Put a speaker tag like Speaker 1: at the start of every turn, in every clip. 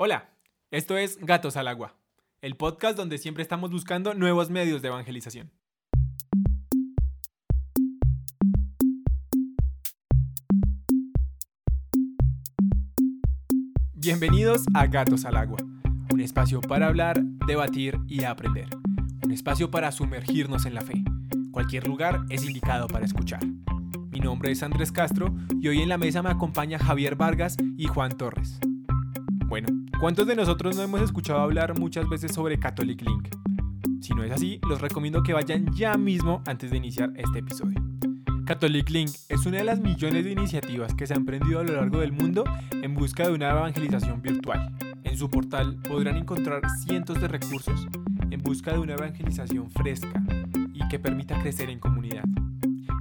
Speaker 1: Hola, esto es Gatos al Agua, el podcast donde siempre estamos buscando nuevos medios de evangelización. Bienvenidos a Gatos al Agua, un espacio para hablar, debatir y aprender. Un espacio para sumergirnos en la fe. Cualquier lugar es indicado para escuchar. Mi nombre es Andrés Castro y hoy en la mesa me acompaña Javier Vargas y Juan Torres. ¿Cuántos de nosotros no hemos escuchado hablar muchas veces sobre Catholic Link? Si no es así, los recomiendo que vayan ya mismo antes de iniciar este episodio. Catholic Link es una de las millones de iniciativas que se han emprendido a lo largo del mundo en busca de una evangelización virtual. En su portal podrán encontrar cientos de recursos en busca de una evangelización fresca y que permita crecer en comunidad.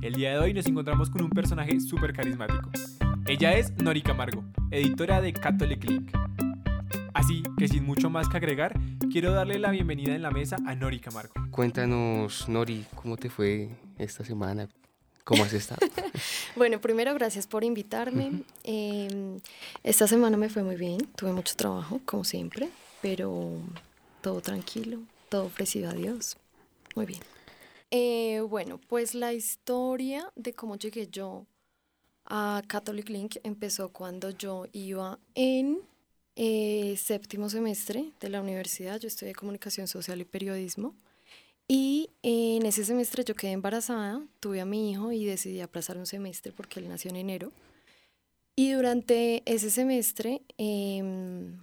Speaker 1: El día de hoy nos encontramos con un personaje súper carismático. Ella es Nori Camargo, editora de Catholic Link. Así que sin mucho más que agregar, quiero darle la bienvenida en la mesa a Nori Camargo.
Speaker 2: Cuéntanos, Nori, ¿cómo te fue esta semana? ¿Cómo has estado?
Speaker 3: bueno, primero gracias por invitarme. Em, esta semana me fue muy bien, tuve mucho trabajo, como siempre, pero todo tranquilo, todo ofrecido a Dios. Muy bien. Eh, bueno, pues la historia de cómo llegué yo a Catholic Link empezó cuando yo iba en eh, séptimo semestre de la universidad, yo estudié comunicación social y periodismo. Y en ese semestre yo quedé embarazada, tuve a mi hijo y decidí aplazar un semestre porque él nació en enero. Y durante ese semestre em,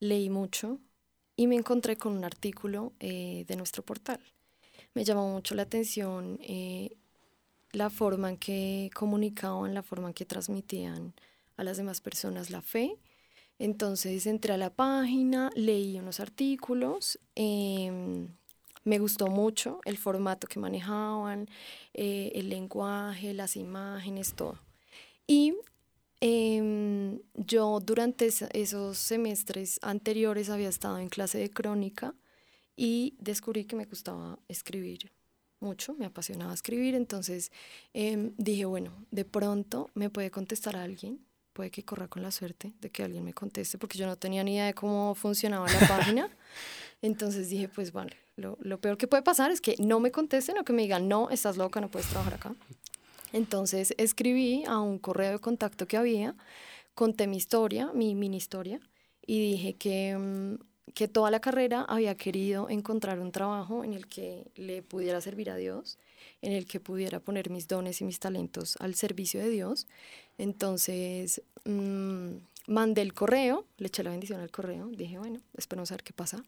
Speaker 3: leí mucho y me encontré con un artículo eh, de nuestro portal. Me llamó mucho la atención eh, la forma en que comunicaban, la forma en que transmitían a las demás personas la fe entonces entré a la página, leí unos artículos, em, me gustó mucho el formato que manejaban, eh, el lenguaje, las imágenes, todo. Y em, yo durante esos semestres anteriores había estado en clase de crónica y descubrí que me gustaba escribir mucho, me apasionaba escribir, entonces em, dije, bueno, de pronto me puede contestar alguien puede que corra con la suerte de que alguien me conteste, porque yo no tenía ni idea de cómo funcionaba la página. Entonces dije, pues vale, lo, lo, peor que puede pasar es que no me contesten o que me digan, no, estás loca, no puedes trabajar acá. Entonces escribí a un correo de contacto que había, conté mi historia, mi mini historia, y dije que, mm, que toda la carrera había querido encontrar un trabajo en el que le pudiera servir a Dios, en el que pudiera poner mis dones y mis talentos al servicio de Dios entonces, mmm, mandé el correo, le eché la bendición al correo, dije, bueno, esperemos a ver qué pasa.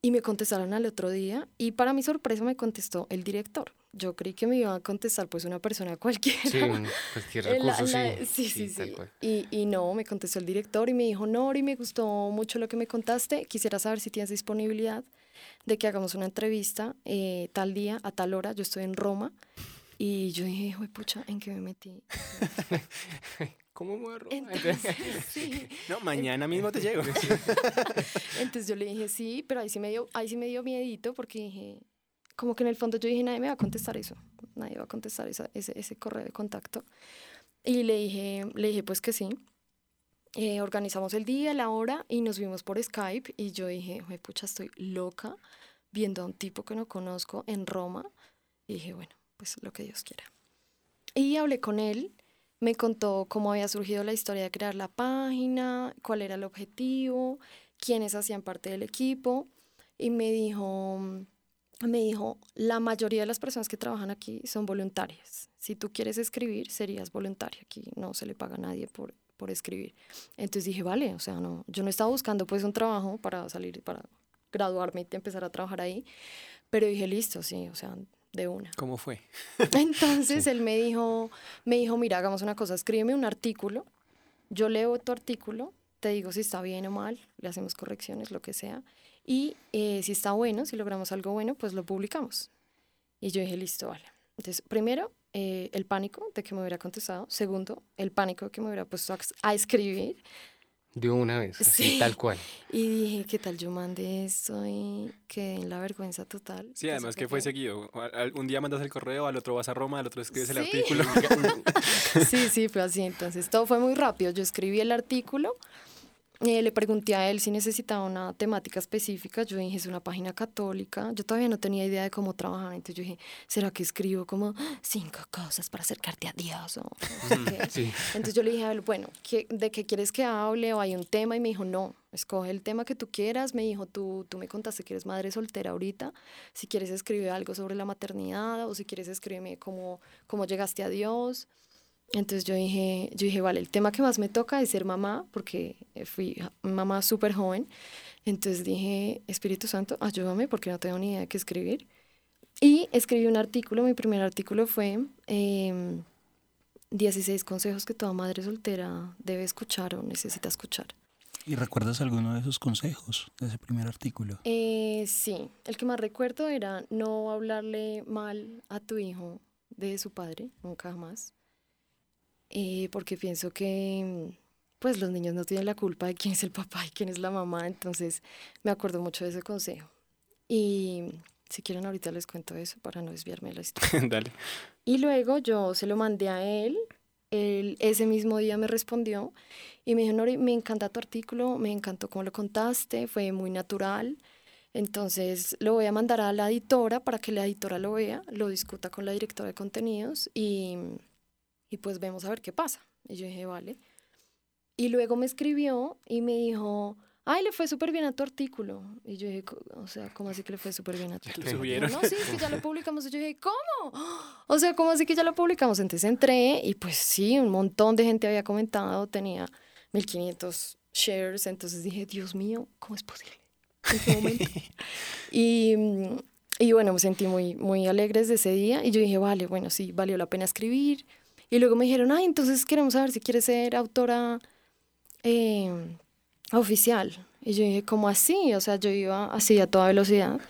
Speaker 3: Y me contestaron al otro día y para mi sorpresa me contestó el director. Yo creí que me iba a contestar pues una persona cualquiera.
Speaker 2: Sí, cualquier recurso, sí.
Speaker 3: Sí, sí, sí. Y, y, no, me contestó el director y me dijo, Nori, me gustó mucho lo que me contaste, quisiera saber si tienes disponibilidad de que hagamos una entrevista eh, tal día, a tal hora, yo estoy en Roma y yo dije, uy, pucha, ¿en qué me metí?
Speaker 2: ¿Cómo muero?
Speaker 3: Entonces, sí.
Speaker 1: No, mañana mismo te llego.
Speaker 3: Entonces yo le dije, sí, pero ahí sí me dio, ahí sí me dio miedito porque dije, como que en el fondo yo dije, nadie me va a contestar eso, nadie va a contestar ese, ese correo de contacto. Y le dije, le dije pues que sí. Eh, organizamos el día, la hora y nos vimos por Skype y yo dije, pucha, estoy loca viendo a un tipo que no conozco en Roma. Y dije, bueno, pues lo que Dios quiera. Y hablé con él, me contó cómo había surgido la historia de crear la página, cuál era el objetivo, quiénes hacían parte del equipo y me dijo, me dijo, la mayoría de las personas que trabajan aquí son voluntarias. Si tú quieres escribir, serías voluntaria. Aquí no se le paga a nadie por, por escribir. Entonces dije, vale, o sea, no, yo no estaba buscando pues un trabajo para salir, para graduarme y empezar a trabajar ahí, pero dije, listo, sí, o sea, de una.
Speaker 1: ¿Cómo fue?
Speaker 3: Entonces él me dijo, me dijo, mira, hagamos una cosa, escríbeme un artículo, yo leo tu artículo, te digo si está bien o mal, le hacemos correcciones, lo que sea, y eh, si está bueno, si logramos algo bueno, pues lo publicamos. Y yo dije, listo, vale. Entonces, primero, eh, el pánico de que me hubiera contestado. Segundo, el pánico de que me hubiera puesto a escribir.
Speaker 2: De una vez, así, tal cual.
Speaker 3: Y dije, ¿qué tal yo mandé esto? Y quedé en la vergüenza total.
Speaker 1: Sí, además que fue seguido. Un día mandas el correo, al otro vas a Roma, al otro escribes el artículo.
Speaker 3: sí, sí, fue así. Entonces todo fue muy rápido. Yo escribí el artículo eh, le pregunté a él si necesitaba una temática específica. Yo dije, es una página católica. Yo todavía no tenía idea de cómo trabajar. Entonces yo dije, ¿será que escribo como cinco cosas para acercarte a Dios? O Entonces yo le dije a él, bueno, ¿de qué quieres que hable? ¿O hay un tema? Y me dijo, no, escoge el tema que tú quieras. Me dijo, tú, tú me contaste que eres madre soltera ahorita. Si quieres escribir algo sobre la maternidad o si quieres escribirme cómo, cómo llegaste a Dios. Entonces yo dije, yo dije, vale, el tema que más me toca es ser mamá, porque fui mamá súper joven. Entonces dije, Espíritu Santo, ayúdame porque no tengo ni idea de qué escribir. Y escribí un artículo, mi primer artículo fue 16 em, consejos que toda madre soltera debe escuchar o necesita escuchar.
Speaker 4: ¿Y recuerdas alguno de esos consejos de ese primer artículo?
Speaker 3: Eh, sí, el que más recuerdo era no hablarle mal a tu hijo de su padre, nunca más. Eh, porque pienso que pues los niños no tienen la culpa de quién es el papá y quién es la mamá, entonces me acuerdo mucho de ese consejo. Y si quieren ahorita les cuento eso para no desviarme de la historia.
Speaker 1: Dale.
Speaker 3: Y luego yo se lo mandé a él, él ese mismo día me respondió y me dijo, Nori, me encanta tu artículo, me encantó cómo lo contaste, fue muy natural. Entonces lo voy a mandar a la editora para que la editora lo vea, lo discuta con la directora de contenidos y y pues vemos a ver qué pasa. Y yo dije, vale. Y luego me escribió y me dijo, ay, le fue súper bien a tu artículo. Y yo dije, o sea, ¿cómo así que le fue súper bien a tu artículo? No, sí, es que ya lo publicamos. Y yo dije, ¿cómo? O sea, ¿cómo así que ya lo publicamos? Entonces entré y pues sí, un montón de gente había comentado, tenía 1500 shares. Entonces dije, Dios mío, ¿cómo es posible? En qué momento. y, y bueno, me sentí muy, muy alegre desde ese día. Y yo dije, vale, bueno, sí, valió la pena escribir y luego me dijeron, ay, entonces queremos saber si quieres ser autora em, oficial. Y yo dije, ¿cómo así? O sea, yo iba así a toda velocidad.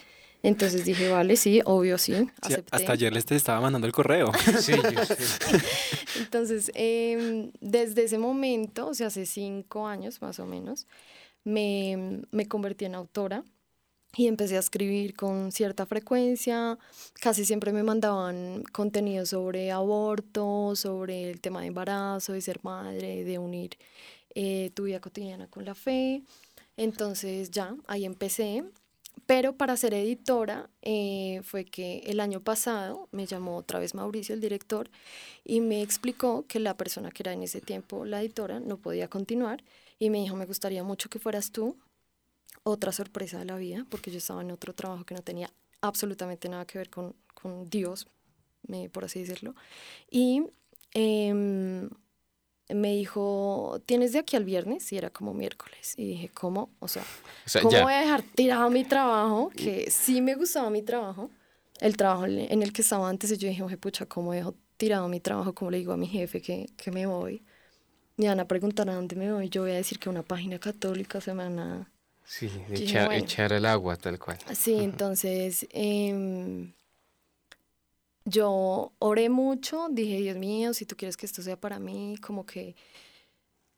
Speaker 3: Entonces dije, vale, sí, obvio, sí.
Speaker 1: hasta ayer les te estaba mandando el correo. sí,
Speaker 3: Entonces, em, desde ese momento, o sea, hace cinco años más o menos, me, me convertí en autora y empecé a escribir con cierta frecuencia. Casi siempre me mandaban contenido sobre aborto, sobre el tema de embarazo, de ser madre, de unir eh, tu vida cotidiana con la fe. Entonces ya, ahí empecé. Pero para ser editora eh, fue que el año pasado me llamó otra vez Mauricio, el director, y me explicó que la persona que era en ese tiempo la editora no podía continuar y me dijo, me gustaría mucho que fueras tú otra sorpresa de la vida, porque yo estaba en otro trabajo que no tenía absolutamente nada que ver con, con Dios, por así decirlo. Y em, me dijo, ¿tienes de aquí al viernes? Y era como miércoles. Y dije, ¿cómo? O sea, ¿cómo voy a dejar tirado mi trabajo? Que sí me gustaba mi trabajo, el trabajo en el que estaba antes. Y yo dije, oye, pucha, ¿cómo dejo tirado mi trabajo? ¿Cómo le digo a mi jefe que, que me voy? Me van a preguntar a dónde me voy. Yo voy a decir que una página católica se me van a
Speaker 2: Sí, echar, echar el agua tal cual.
Speaker 3: Sí, entonces em, yo oré mucho, dije, Dios mío, si tú quieres que esto sea para mí, como que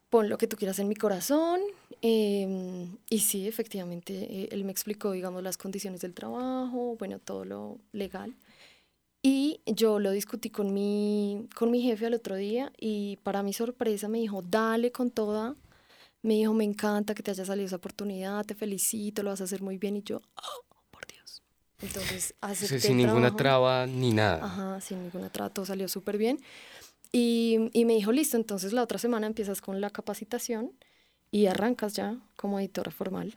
Speaker 3: pon lo que tú quieras en mi corazón. Em, y sí, efectivamente, eh, él me explicó, digamos, las condiciones del trabajo, bueno, todo lo legal. Y yo lo discutí con mi, con mi jefe al otro día y para mi sorpresa me dijo, dale con toda, me dijo, me encanta que te haya salido esa oportunidad, te felicito, lo vas a hacer muy bien. Y yo, oh, por Dios. Entonces,
Speaker 2: acepté Sin ninguna traba ni nada.
Speaker 3: Ajá, sin ninguna traba, todo salió súper bien. Y, y me dijo, listo, entonces la otra semana empiezas con la capacitación y arrancas ya como editora formal.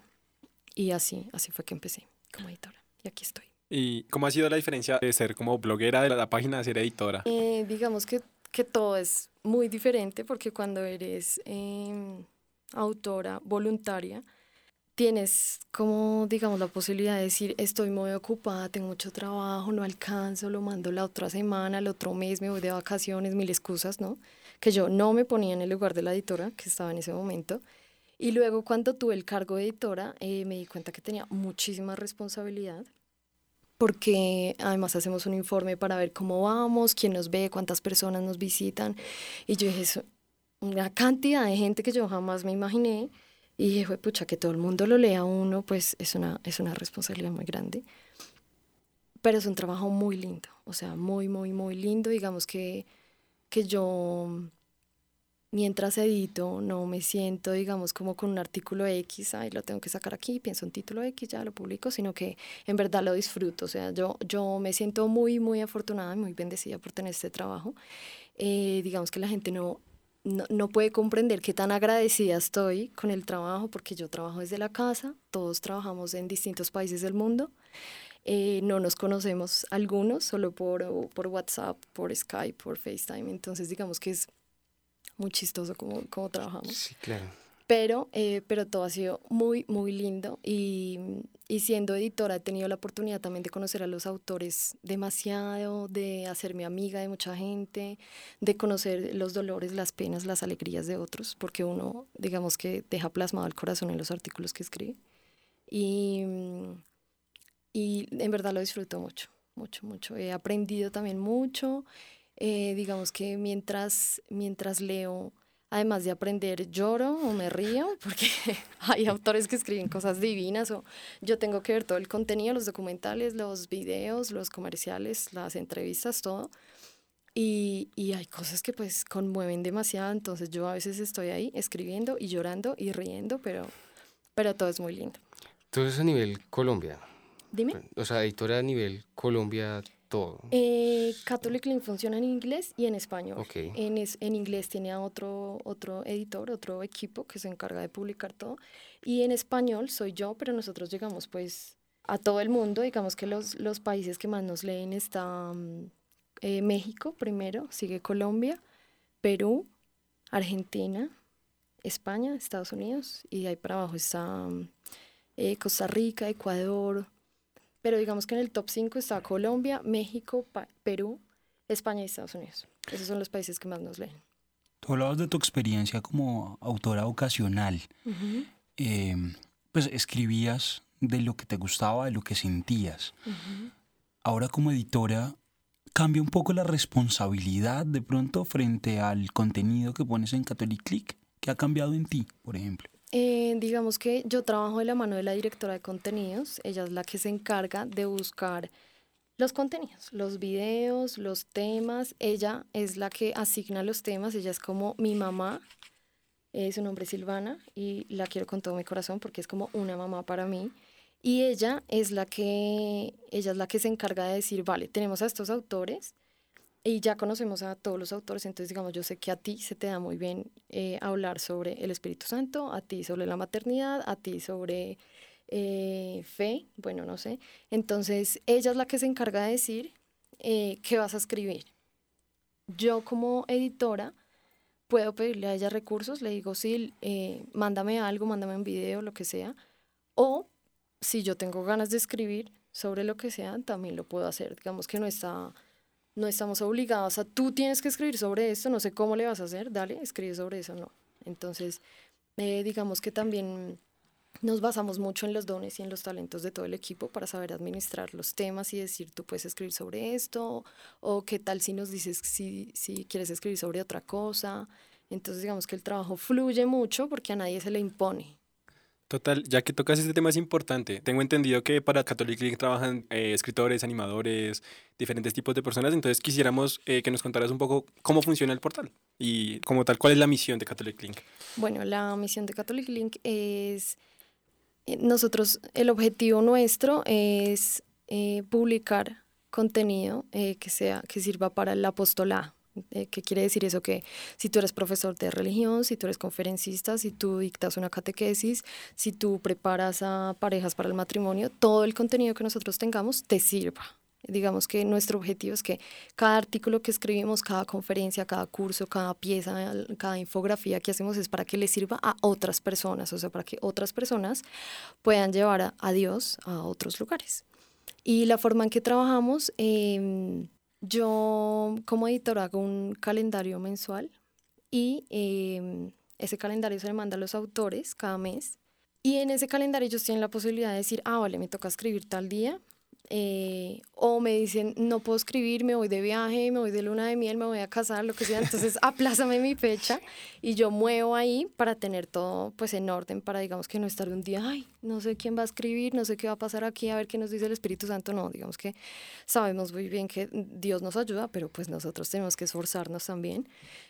Speaker 3: Y así, así fue que empecé como editora. Y aquí estoy.
Speaker 1: ¿Y cómo ha sido la diferencia de ser como bloguera de la, página a ser editora?
Speaker 3: Eh, digamos que, que, todo es muy diferente porque cuando eres... Eh, autora voluntaria, tienes como, digamos, la posibilidad de decir, estoy muy ocupada, tengo mucho trabajo, no alcanzo, lo mando la otra semana, el otro mes me voy de vacaciones, mil excusas, ¿no? Que yo no me ponía en el lugar de la editora que estaba en ese momento. Y luego cuando tuve el cargo de editora, eh, me di cuenta que tenía muchísima responsabilidad porque además hacemos un informe para ver cómo vamos, quién nos ve, cuántas personas nos visitan. Y yo dije, una cantidad de gente que yo jamás me imaginé. Y dije, pucha, que todo el mundo lo lea uno, pues es una, es una responsabilidad muy grande. Pero es un trabajo muy lindo, o sea, muy, muy, muy lindo. Digamos que, que yo mientras edito no me siento, digamos, como con un artículo X, ahí lo tengo que sacar aquí, pienso en título X, ya lo publico, sino que en verdad lo disfruto. O sea, yo, yo me siento muy, muy afortunada y muy bendecida por tener este trabajo. Eh, digamos que la gente no, no, no, puede comprender qué tan agradecida estoy con el trabajo, porque yo trabajo desde la casa, todos trabajamos en distintos países del mundo. Eh, no nos conocemos algunos, solo por, por WhatsApp, por Skype, por FaceTime. Entonces, digamos que es muy chistoso cómo, cómo trabajamos.
Speaker 2: Sí, claro.
Speaker 3: Pero, eh, pero todo ha sido muy, muy lindo y, y, siendo editora he tenido la oportunidad también de conocer a los autores demasiado, de hacerme amiga de mucha gente, de conocer los dolores, las penas, las alegrías de otros, porque uno, digamos que deja plasmado el corazón en los artículos que escribe. Y, y en verdad lo disfruto mucho, mucho, mucho. He aprendido también mucho eh, digamos que mientras, mientras leo, además de aprender, lloro o me río, porque hay autores que escriben cosas divinas, o yo tengo que ver todo el contenido, los documentales, los videos, los comerciales, las entrevistas, todo. Y, y, hay cosas que pues conmueven demasiado, entonces yo a veces estoy ahí escribiendo y llorando y riendo, pero, pero todo es muy lindo.
Speaker 2: Entonces a nivel Colombia.
Speaker 3: Dime.
Speaker 2: O sea, editora a nivel Colombia,
Speaker 3: eh, Catholic Link funciona en inglés y en español. En, en inglés tiene otro, otro editor, otro equipo que se encarga de publicar todo. Y en español soy yo, pero nosotros llegamos pues a todo el mundo. Digamos que los, los países que más nos leen están eh, México primero, sigue Colombia, Perú, Argentina, España, Estados Unidos y ahí para abajo está eh, Costa Rica, Ecuador, pero digamos que en el top 5 está Colombia, México, Perú, España y Estados Unidos. Esos son los países que más nos leen.
Speaker 4: Tú hablabas de tu experiencia como autora ocasional. Em, pues escribías de lo que te gustaba, de lo que sentías. Ahora como editora, ¿cambia un poco la responsabilidad de pronto frente al contenido que pones en Catholic Click? ¿Qué ha cambiado en ti, por ejemplo?
Speaker 3: Eh, digamos que yo trabajo de la mano de la directora de contenidos. Ella es la que se encarga de buscar los contenidos, los videos, los temas. Ella es la que asigna los temas. Ella es como mi mamá. Eh, su nombre es Silvana y la quiero con todo mi corazón porque es como una mamá para mí. Y ella es la que ella es la que se encarga de decir, vale, tenemos a estos autores y ya conocemos a todos los autores, entonces digamos, yo sé que a ti se te da muy bien eh, hablar sobre el Espíritu Santo, a ti sobre la maternidad, a ti sobre eh, fe, bueno, no sé. Entonces, ella es la que se encarga de decir eh, qué vas a escribir. Yo como editora puedo pedirle a ella recursos, le digo, sí, mándame algo, mándame un video, lo que sea. O si yo tengo ganas de escribir sobre lo que sea, también lo puedo hacer. Digamos que no está no estamos obligados a tú tienes que escribir sobre esto, no sé cómo le vas a hacer, dale, escribe sobre eso, no. Entonces, eh, digamos que también nos basamos mucho en los dones y en los talentos de todo el equipo para saber administrar los temas y decir, tú puedes escribir sobre esto, o qué tal si nos dices si, si quieres escribir sobre otra cosa. Entonces, digamos que el trabajo fluye mucho porque a nadie se le impone.
Speaker 1: Total, ya que tocas este tema es importante. Tengo entendido que para Catholic Link trabajan eh, escritores, animadores, diferentes tipos de personas. Entonces quisiéramos eh, que nos contaras un poco cómo funciona el portal y como tal, cuál es la misión de Catholic Link.
Speaker 3: Bueno, la misión de Catholic Link es, eh, nosotros, el objetivo nuestro es publicar contenido que, sea, que sirva para el apostolado ¿Qué quiere decir eso? Que si tú eres profesor de religión, si tú eres conferencista, si tú dictas una catequesis, si tú preparas a parejas para el matrimonio, todo el contenido que nosotros tengamos te sirva. Digamos que nuestro objetivo es que cada artículo que escribimos, cada conferencia, cada curso, cada pieza, cada infografía que hacemos es para que le sirva a otras personas, o sea, para que otras personas puedan llevar a, a Dios a otros lugares. Y la forma en que trabajamos, eh, yo como editor hago un calendario mensual y em, ese calendario se le manda a los autores cada mes. Y en ese calendario ellos tienen la posibilidad de decir, ah, vale, me toca escribir tal día eh, o me dicen, no puedo escribir, me voy de viaje, me voy de luna de miel, me voy a casar, lo que sea. Entonces, aplázame mi fecha y yo muevo ahí para tener todo pues en orden, para digamos que no estar un día, ay, no sé quién va a escribir, no sé qué va a pasar aquí, a ver qué nos dice el Espíritu Santo. No, digamos que sabemos muy bien que Dios nos ayuda, pero pues nosotros tenemos que esforzarnos también.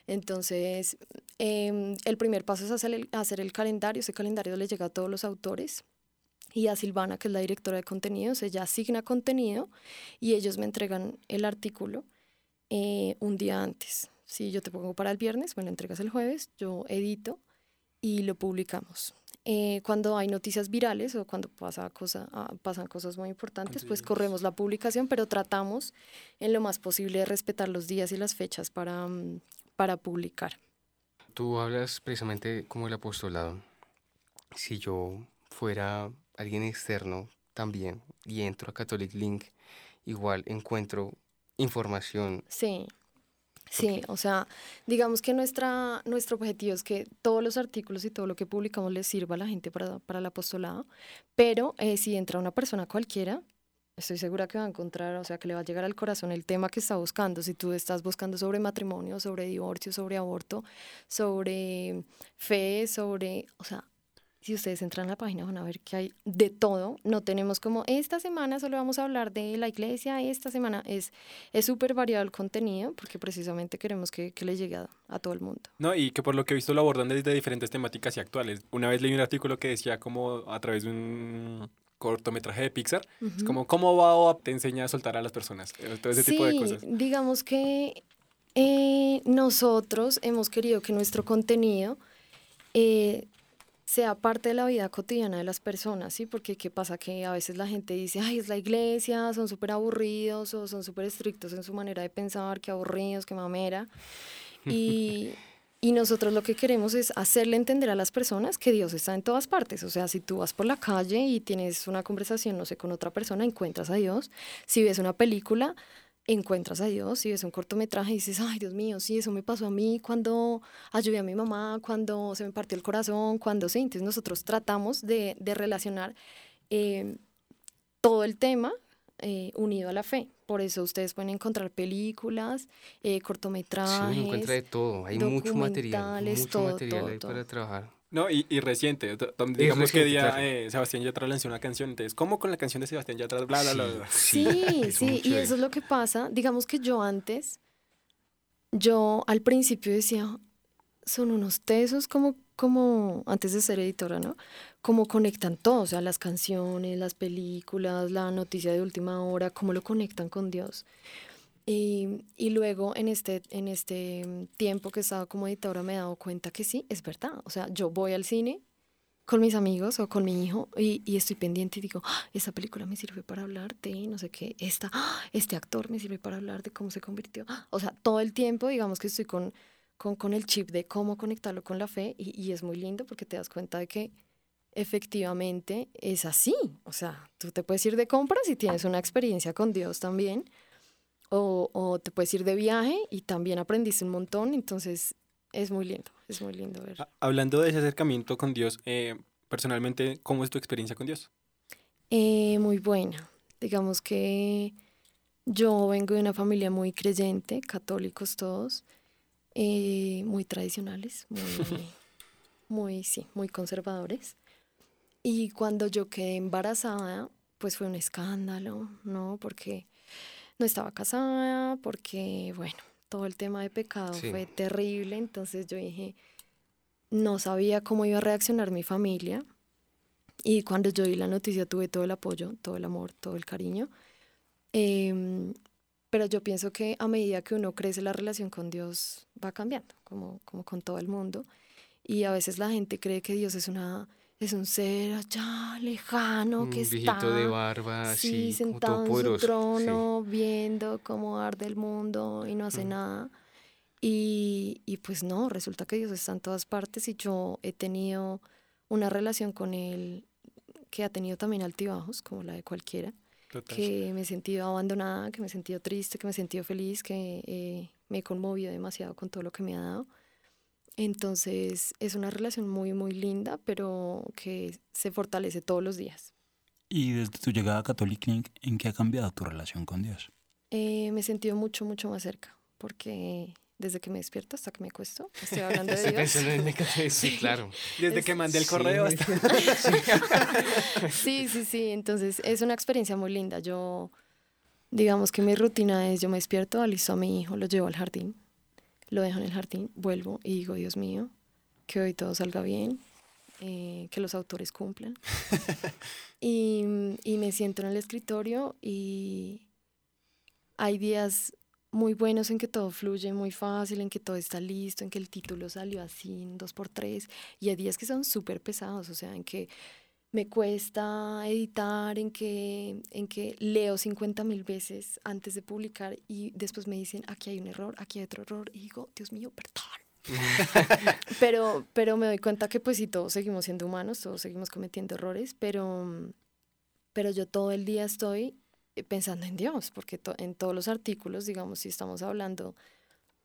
Speaker 3: Entonces, em, el primer paso es hacer el, hacer el calendario. Ese calendario le llega a todos los autores y a Silvana, que es la directora de contenidos, ella asigna contenido y ellos me entregan el artículo eh, un día antes. Si yo te pongo para el viernes, me lo entregas el jueves, yo edito y lo publicamos. Eh, cuando hay noticias virales o cuando pasa cosa, ah, pasan cosas muy importantes, pues corremos la publicación, pero tratamos en lo más posible de respetar los días y las fechas para, mm, para publicar.
Speaker 2: Tú hablas precisamente como el apostolado. Si yo fuera alguien externo también y entro a Catholic Link, igual encuentro información.
Speaker 3: Sí. Sí, o sea, digamos que nuestra, nuestro objetivo es que todos los artículos y todo lo que publicamos les sirva a la gente para, para el apostolado, pero eh, si entra una persona cualquiera, estoy segura que va a encontrar, o sea, que le va a llegar al corazón el tema que está buscando. Si tú estás buscando sobre matrimonio, sobre divorcio, sobre aborto, sobre fe, sobre, o sea, si ustedes entran a la página van a ver que hay de todo. No tenemos como esta semana solo vamos a hablar de la iglesia, esta semana es súper variado el contenido porque precisamente queremos que, que le llegue a, todo el mundo.
Speaker 1: No, y que por lo que he visto lo abordan desde diferentes temáticas y actuales. Una vez leí un artículo que decía como a través de un cortometraje de Pixar, es como cómo va te enseña a soltar a las personas, eh, todo ese tipo de cosas.
Speaker 3: Digamos que eh, nosotros hemos querido que nuestro contenido eh, sea parte de la vida cotidiana de las personas, ¿sí? Porque qué pasa que a veces la gente dice, ay, es la iglesia, son súper aburridos o son súper estrictos en su manera de pensar, qué aburridos, qué mamera. Y, y nosotros lo que queremos es hacerle entender a las personas que Dios está en todas partes. O sea, si tú vas por la calle y tienes una conversación, no sé, con otra persona, encuentras a Dios. Si ves una película, encuentras a Dios y ves un cortometraje y dices, ay Dios mío, sí, eso me pasó a mí cuando ayudé a mi mamá, cuando se me partió el corazón, cuando sí. Entonces nosotros tratamos de, de relacionar eh, todo el tema eh, unido a la fe. Por eso ustedes pueden encontrar películas, eh, cortometrajes.
Speaker 2: Sí, encuentra de todo. Hay mucho material, mucho material para trabajar.
Speaker 1: No, y, y reciente. Digamos que día eh, Sebastián Yatra lanzó una canción. Entonces, ¿cómo con la canción de Sebastián Yatra? Bla, bla, bla,
Speaker 3: Sí, sí, y eso es lo que pasa. Digamos que yo antes, yo al principio decía, son unos tesos como, como antes de ser editora, ¿no? Cómo conectan todo, o sea, las canciones, las películas, la noticia de última hora, cómo lo conectan con Dios. Y, y, luego en este, en este mm, tiempo que estaba como editora me he dado cuenta que sí, es verdad. O sea, yo voy al cine con mis amigos o con mi hijo y, y estoy pendiente y digo, ah, esta película me sirve para hablar de no sé qué, esta, ah, este actor me sirve para hablar de cómo se convirtió. O sea, todo el tiempo digamos que estoy con, con, con el chip de cómo conectarlo con la fe y, y es muy lindo porque te das cuenta de que efectivamente es así. O sea, tú te puedes ir de compras y tienes una experiencia con Dios también o, te puedes ir de viaje y también aprendiste un montón, entonces es muy lindo, es muy lindo ver.
Speaker 1: Hablando de ese acercamiento con Dios, eh, personalmente, ¿cómo es tu experiencia con Dios?
Speaker 3: Eh, muy buena. Digamos que yo vengo de una familia muy creyente, católicos todos, eh, muy tradicionales, muy, muy, sí, muy conservadores. Y cuando yo quedé embarazada, pues fue un escándalo, ¿no? Porque no estaba casada porque, bueno, todo el tema de pecado fue terrible, entonces yo dije, no sabía cómo iba a reaccionar mi familia y cuando yo vi la noticia tuve todo el apoyo, todo el amor, todo el cariño. Em, pero yo pienso que a medida que uno crece la relación con Dios va cambiando, como, como con todo el mundo. Y a veces la gente cree que Dios es una es un ser allá lejano que está
Speaker 2: de barba,
Speaker 3: sí, sentado en su trono, viendo cómo arde el mundo y no hace nada. Y, y, pues no, resulta que Dios está en todas partes y yo he tenido una relación con Él que ha tenido también altibajos, como la de cualquiera. Que me he sentido abandonada, que me he sentido triste, que me he sentido feliz, que eh, me he conmovido demasiado con todo lo que me ha dado. Entonces es una relación muy, muy linda, pero que se fortalece todos los días.
Speaker 4: Y desde tu llegada a Catholic Link, ¿en qué ha cambiado tu relación con Dios?
Speaker 3: Eh, me he sentido mucho, mucho más cerca, porque desde que me despierto hasta que me acuesto, estoy hablando de Dios.
Speaker 2: sí, claro.
Speaker 1: Desde
Speaker 3: Es-
Speaker 1: que mandé el correo
Speaker 2: Sí.
Speaker 1: hasta...
Speaker 3: Sí, sí, sí. Entonces es una experiencia muy linda. Yo, digamos que mi rutina es, yo me despierto, alisto a mi hijo, lo llevo al jardín, lo dejo en el jardín, vuelvo y digo, Dios mío, que hoy todo salga bien, eh, que los autores cumplan. y, y me siento en el escritorio y hay días muy buenos en que todo fluye muy fácil, en que todo está listo, en que el título salió así en dos por tres, y hay días que son súper pesados, o sea, en que me cuesta editar, en que, en que leo 50 mil veces antes de publicar y después me dicen, aquí hay un error, aquí hay otro error, y digo, Dios mío, perdón. pero, pero me doy cuenta que pues sí, todos seguimos siendo humanos, todos seguimos cometiendo errores, pero, pero yo todo el día estoy eh, pensando en Dios, porque to- en todos los artículos, digamos, si estamos hablando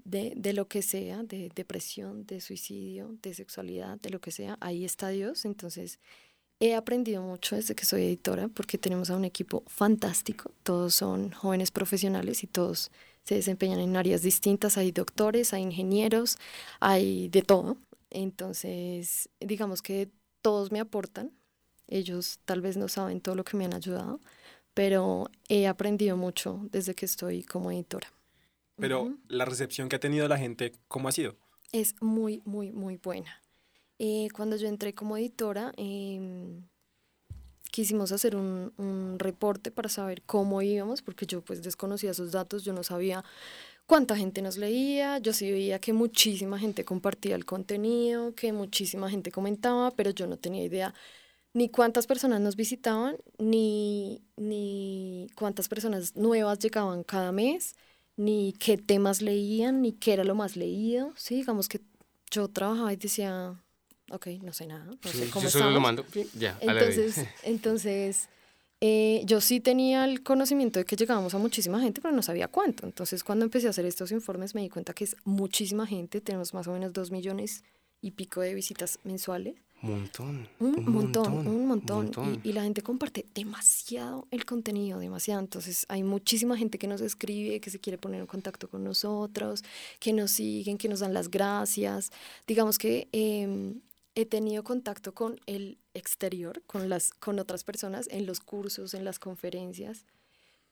Speaker 3: de, de lo que sea, de depresión, de suicidio, de sexualidad, de lo que sea, ahí está Dios. Entonces, he aprendido mucho desde que soy editora, porque tenemos a un equipo fantástico, todos son jóvenes profesionales y todos se desempeñan en áreas distintas, hay doctores, hay ingenieros, hay de todo. Entonces, digamos que todos me aportan, ellos tal vez no saben todo lo que me han ayudado, pero he aprendido mucho desde que estoy como editora.
Speaker 1: Pero la recepción que ha tenido la gente, ¿cómo ha sido?
Speaker 3: es muy, muy, muy buena. Eh, cuando yo entré como editora, em, quisimos hacer un, un reporte para saber cómo íbamos, porque yo pues desconocía esos datos, yo no sabía cuánta gente nos leía, yo sí veía que muchísima gente compartía el contenido, que muchísima gente comentaba, pero yo no tenía idea ni cuántas personas nos visitaban, ni, ni cuántas personas nuevas llegaban cada mes, ni qué temas leían, ni qué era lo más leído. Sí, digamos que yo trabajaba y decía, ok, no sé nada, no sé
Speaker 2: Sí,
Speaker 3: cómo
Speaker 2: yo solo lo
Speaker 3: estamos.
Speaker 2: mando. pim, Ya, a la vez.
Speaker 3: Entonces, entonces eh, yo sí tenía el conocimiento de que llegábamos a muchísima gente, pero no sabía cuánto. Entonces, cuando empecé a hacer estos informes, me di cuenta que es muchísima gente. Tenemos más o menos dos millones y pico de visitas mensuales.
Speaker 2: Montón.
Speaker 3: Un, montón, un montón.
Speaker 2: montón.
Speaker 3: Y, y la gente comparte demasiado el contenido, demasiado. Entonces hay muchísima gente que nos escribe, que se quiere poner en contacto con nosotros, que nos siguen, que nos dan las gracias. Digamos que eh, he tenido contacto con el exterior, con, las, con otras personas, en los cursos, en las conferencias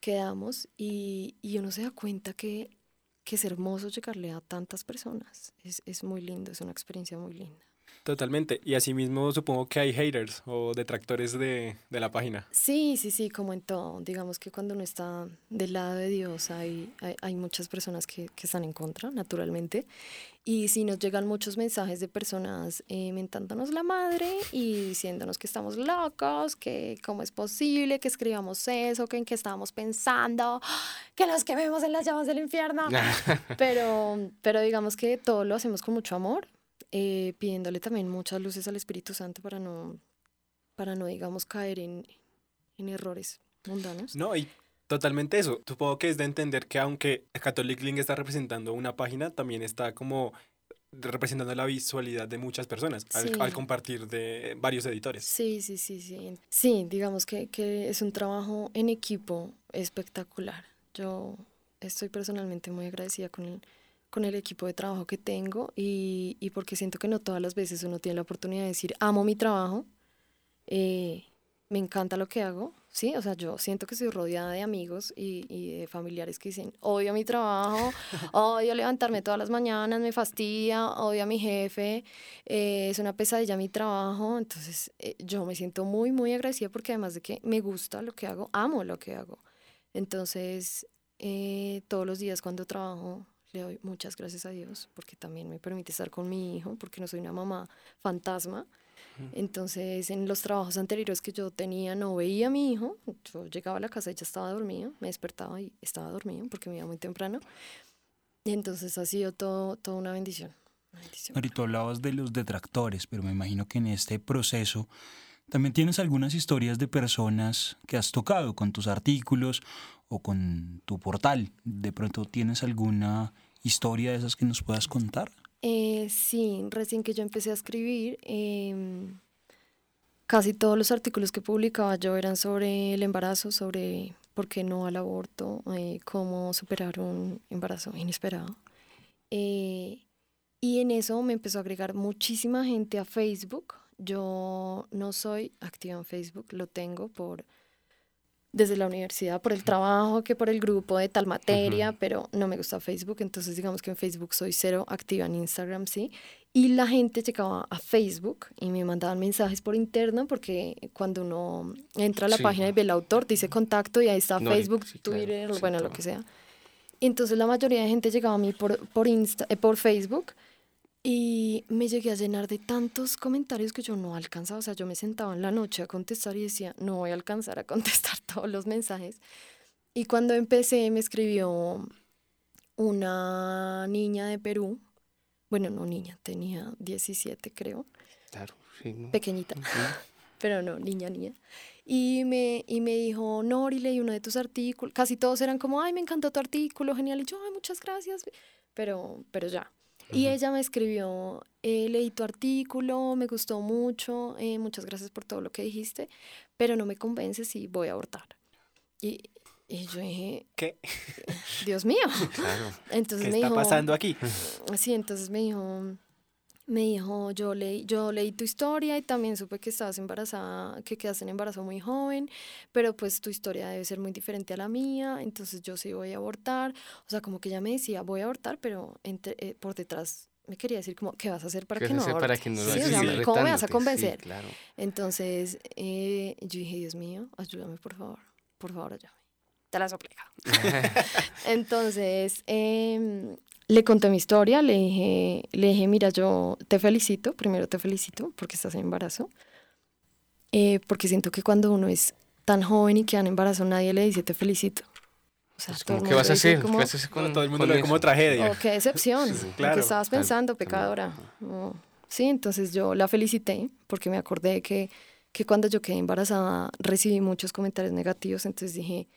Speaker 3: que damos y, y uno se da cuenta que, que es hermoso llegarle a tantas personas. Es, es muy lindo, es una experiencia muy linda.
Speaker 1: Totalmente. Y asimismo supongo que hay haters o detractores de, de la página.
Speaker 3: Sí, sí, sí, como en todo. Digamos que cuando uno está del lado de Dios hay, hay, hay muchas personas que, que están en contra, naturalmente. Y sí nos llegan muchos mensajes de personas eh, mentándonos la madre y diciéndonos que estamos locos, que cómo es posible que escribamos eso, que en qué estábamos pensando, que nos quememos en las llamas del infierno. pero, pero digamos que todo lo hacemos con mucho amor, eh, pidiéndole también muchas luces al Espíritu Santo para no, para no digamos, caer en, en errores mundanos.
Speaker 1: No, y totalmente eso. Supongo que es de entender que aunque Catholic Link está representando una página, también está como representando la visualidad de muchas personas al,
Speaker 3: Sí.
Speaker 1: al compartir de varios editores.
Speaker 3: Sí, sí, sí, sí. Sí, digamos que, que es un trabajo en equipo espectacular. Yo estoy personalmente muy agradecida con el, con el equipo de trabajo que tengo y, y porque siento que no todas las veces uno tiene la oportunidad de decir, amo mi trabajo, eh, me encanta lo que hago, ¿sí? O sea, yo siento que estoy rodeada de amigos y, y de familiares que dicen, odio mi trabajo, odio levantarme todas las mañanas, me fastidia, odio a mi jefe, eh, es una pesadilla mi trabajo, entonces eh, yo me siento muy, muy agradecida porque además de que me gusta lo que hago, amo lo que hago. Entonces, eh, todos los días cuando trabajo le doy muchas gracias a Dios porque también me permite estar con mi hijo, porque no soy una mamá fantasma. Entonces, en los trabajos anteriores que yo tenía, no veía a mi hijo. Yo llegaba a la casa y ya estaba dormido. Me despertaba y estaba dormido porque me iba muy temprano. Y entonces ha sido todo, toda una bendición. una bendición.
Speaker 4: Tú hablabas de los detractores, pero me imagino que en este proceso también tienes algunas historias de personas que has tocado con tus artículos o con tu portal. De pronto tienes alguna historia de esas que nos puedas contar.
Speaker 3: Eh, sí, recién que yo empecé a escribir, em, casi todos los artículos que publicaba yo eran sobre el embarazo, sobre por qué no al aborto, eh, cómo superar un embarazo inesperado. Eh, y en eso me empezó a agregar muchísima gente a Facebook. Yo no soy activa en Facebook, lo tengo por desde la universidad, por el trabajo, que por el grupo de tal materia, pero no me gusta Facebook, entonces digamos que en Facebook soy cero activa, en Instagram sí. Y la gente llegaba a Facebook y me mandaban mensajes por interno, porque cuando uno entra a la página y ve el autor, dice contacto y ahí está Facebook, Twitter, bueno, lo que sea. Entonces la mayoría de gente llegaba a mí por, por, Insta, eh, por Facebook y me llegué a llenar de tantos comentarios que yo no alcanzaba. O sea, yo me sentaba en la noche a contestar y decía, no voy a alcanzar a contestar todos los mensajes. Y cuando empecé, me escribió una niña de Perú. Bueno, no niña, tenía 17, creo.
Speaker 2: Claro, sí.
Speaker 3: Pequeñita. Pero no, niña, niña. Y me, y me dijo, Nori, leí uno de tus artículos. Casi todos eran como, ay, me encantó tu artículo, genial. Y yo, ay, muchas gracias. Pero, pero ya, y ella me escribió, eh, leí tu artículo, me gustó mucho, eh, muchas gracias por todo lo que dijiste, pero no me convences y voy a abortar. Y, y yo dije,
Speaker 1: ¿qué?
Speaker 3: Dios mío.
Speaker 2: Claro.
Speaker 3: Entonces
Speaker 1: ¿Qué
Speaker 3: me
Speaker 1: está
Speaker 3: dijo,
Speaker 1: pasando aquí?
Speaker 3: Sí, entonces me dijo, me dijo, yo leí, yo leí tu historia y también supe que estabas embarazada, que quedaste en embarazo muy joven, pero pues tu historia debe ser muy diferente a la mía, entonces yo sí voy a abortar. O sea, como que ella me decía, voy a abortar, pero entre, eh, por detrás me quería decir como, ¿qué vas a hacer para que no
Speaker 2: hacer para que no lo
Speaker 3: Sí, o sea,
Speaker 2: Sí,
Speaker 3: ¿cómo me vas a
Speaker 2: sí,
Speaker 3: convencer?
Speaker 2: claro.
Speaker 3: Entonces eh, yo dije, Dios mío, ayúdame por favor, por favor, ayúdame. Te la suplico. Entonces, em, le conté mi historia, le dije, le dije, mira, yo te felicito, primero te felicito porque estás en embarazo, eh, porque siento que cuando uno es tan joven y queda en embarazo, nadie le dice te felicito. O sea,
Speaker 2: Es
Speaker 3: todo
Speaker 2: como,
Speaker 3: el
Speaker 2: ¿qué vas a hacer?
Speaker 3: como,
Speaker 2: ¿Qué vas a hacer con
Speaker 1: todo el mundo
Speaker 2: con
Speaker 1: lo ve como tragedia.
Speaker 3: oh, qué decepción,
Speaker 2: Sí,
Speaker 1: Claro.
Speaker 3: que estabas
Speaker 2: Tal-
Speaker 3: pensando,
Speaker 2: también,
Speaker 3: pecadora. Oh, Sí, entonces yo la felicité porque me acordé que, que cuando yo quedé embarazada recibí muchos comentarios negativos, entonces dije,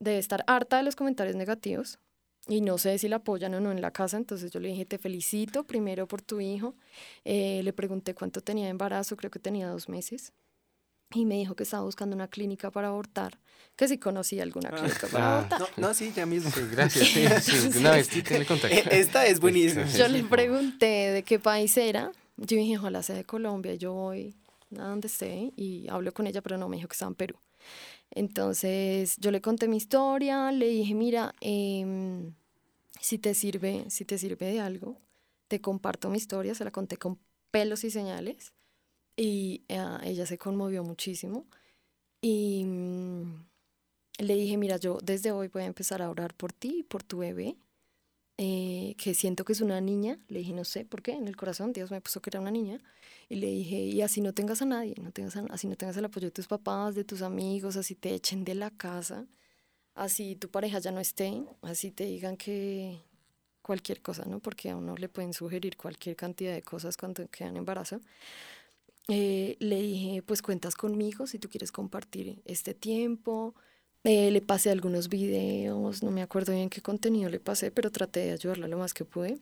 Speaker 3: debe estar harta de los comentarios negativos y no sé si la apoyan o no en la casa, entonces yo le dije, te felicito primero por tu hijo, Eh, le pregunté cuánto tenía de embarazo, creo que tenía dos meses, y me dijo que estaba buscando una clínica para abortar, que si conocía alguna clínica para
Speaker 2: Ah.
Speaker 3: abortar.
Speaker 1: No, no, sí, ya mismo.
Speaker 2: Sí, gracias. Sí, sí, de una vez, sí.
Speaker 1: Eh, Esta es buenísima.
Speaker 3: Yo le pregunté de qué país era. Yo dije, ojalá sea de Colombia. Yo voy a donde esté y hablo con ella, pero no me dijo que estaba en Perú. Entonces yo le conté mi historia, le dije, mira, em, si te sirve, si te sirve de algo, te comparto mi historia. Se la conté con pelos y señales y ah, ella se conmovió muchísimo. Y mm, le dije, mira, yo desde hoy voy a empezar a orar por ti y por tu bebé eh, que siento que es una niña. Le dije, no sé por qué, en el corazón Dios me puso que era una niña. Y le dije, y así no tengas a nadie, no tengas así no tengas el apoyo de tus papás, de tus amigos, así te echen de la casa, así tu pareja ya no esté, así te digan que cualquier cosa, ¿no? Porque a uno le pueden sugerir cualquier cantidad de cosas cuando quedan embarazo. Eh, le dije, pues cuentas conmigo si tú quieres compartir este tiempo. Eh, le pasé algunos videos, no me acuerdo bien qué contenido le pasé, pero traté de ayudarla lo más que pude.